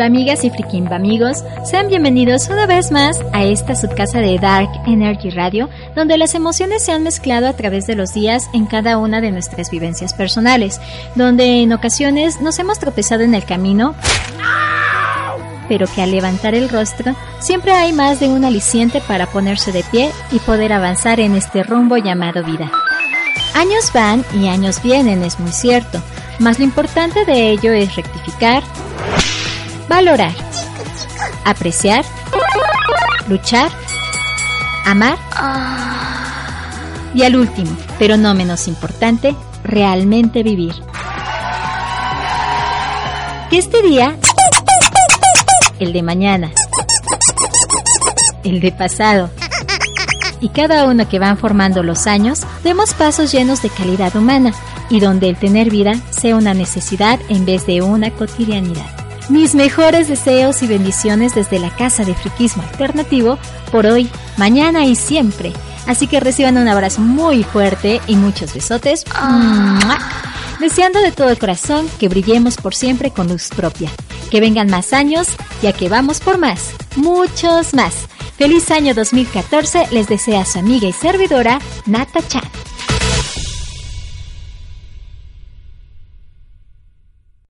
amigas y amigos, sean bienvenidos una vez más a esta subcasa de Dark Energy Radio, donde las emociones se han mezclado a través de los días en cada una de nuestras vivencias personales, donde en ocasiones nos hemos tropezado en el camino, pero que al levantar el rostro siempre hay más de un aliciente para ponerse de pie y poder avanzar en este rumbo llamado vida. Años van y años vienen, es muy cierto, mas lo importante de ello es rectificar, valorar, apreciar, luchar, amar y al último, pero no menos importante, realmente vivir. Que este día, el de mañana, el de pasado y cada uno que van formando los años, demos pasos llenos de calidad humana y donde el tener vida sea una necesidad en vez de una cotidianidad. Mis mejores deseos y bendiciones desde la Casa de Friquismo Alternativo por hoy, mañana y siempre. Así que reciban un abrazo muy fuerte y muchos besotes. Deseando de todo el corazón que brillemos por siempre con luz propia. Que vengan más años, ya que vamos por más, muchos más. Feliz año 2014 les desea su amiga y servidora Nata Chan.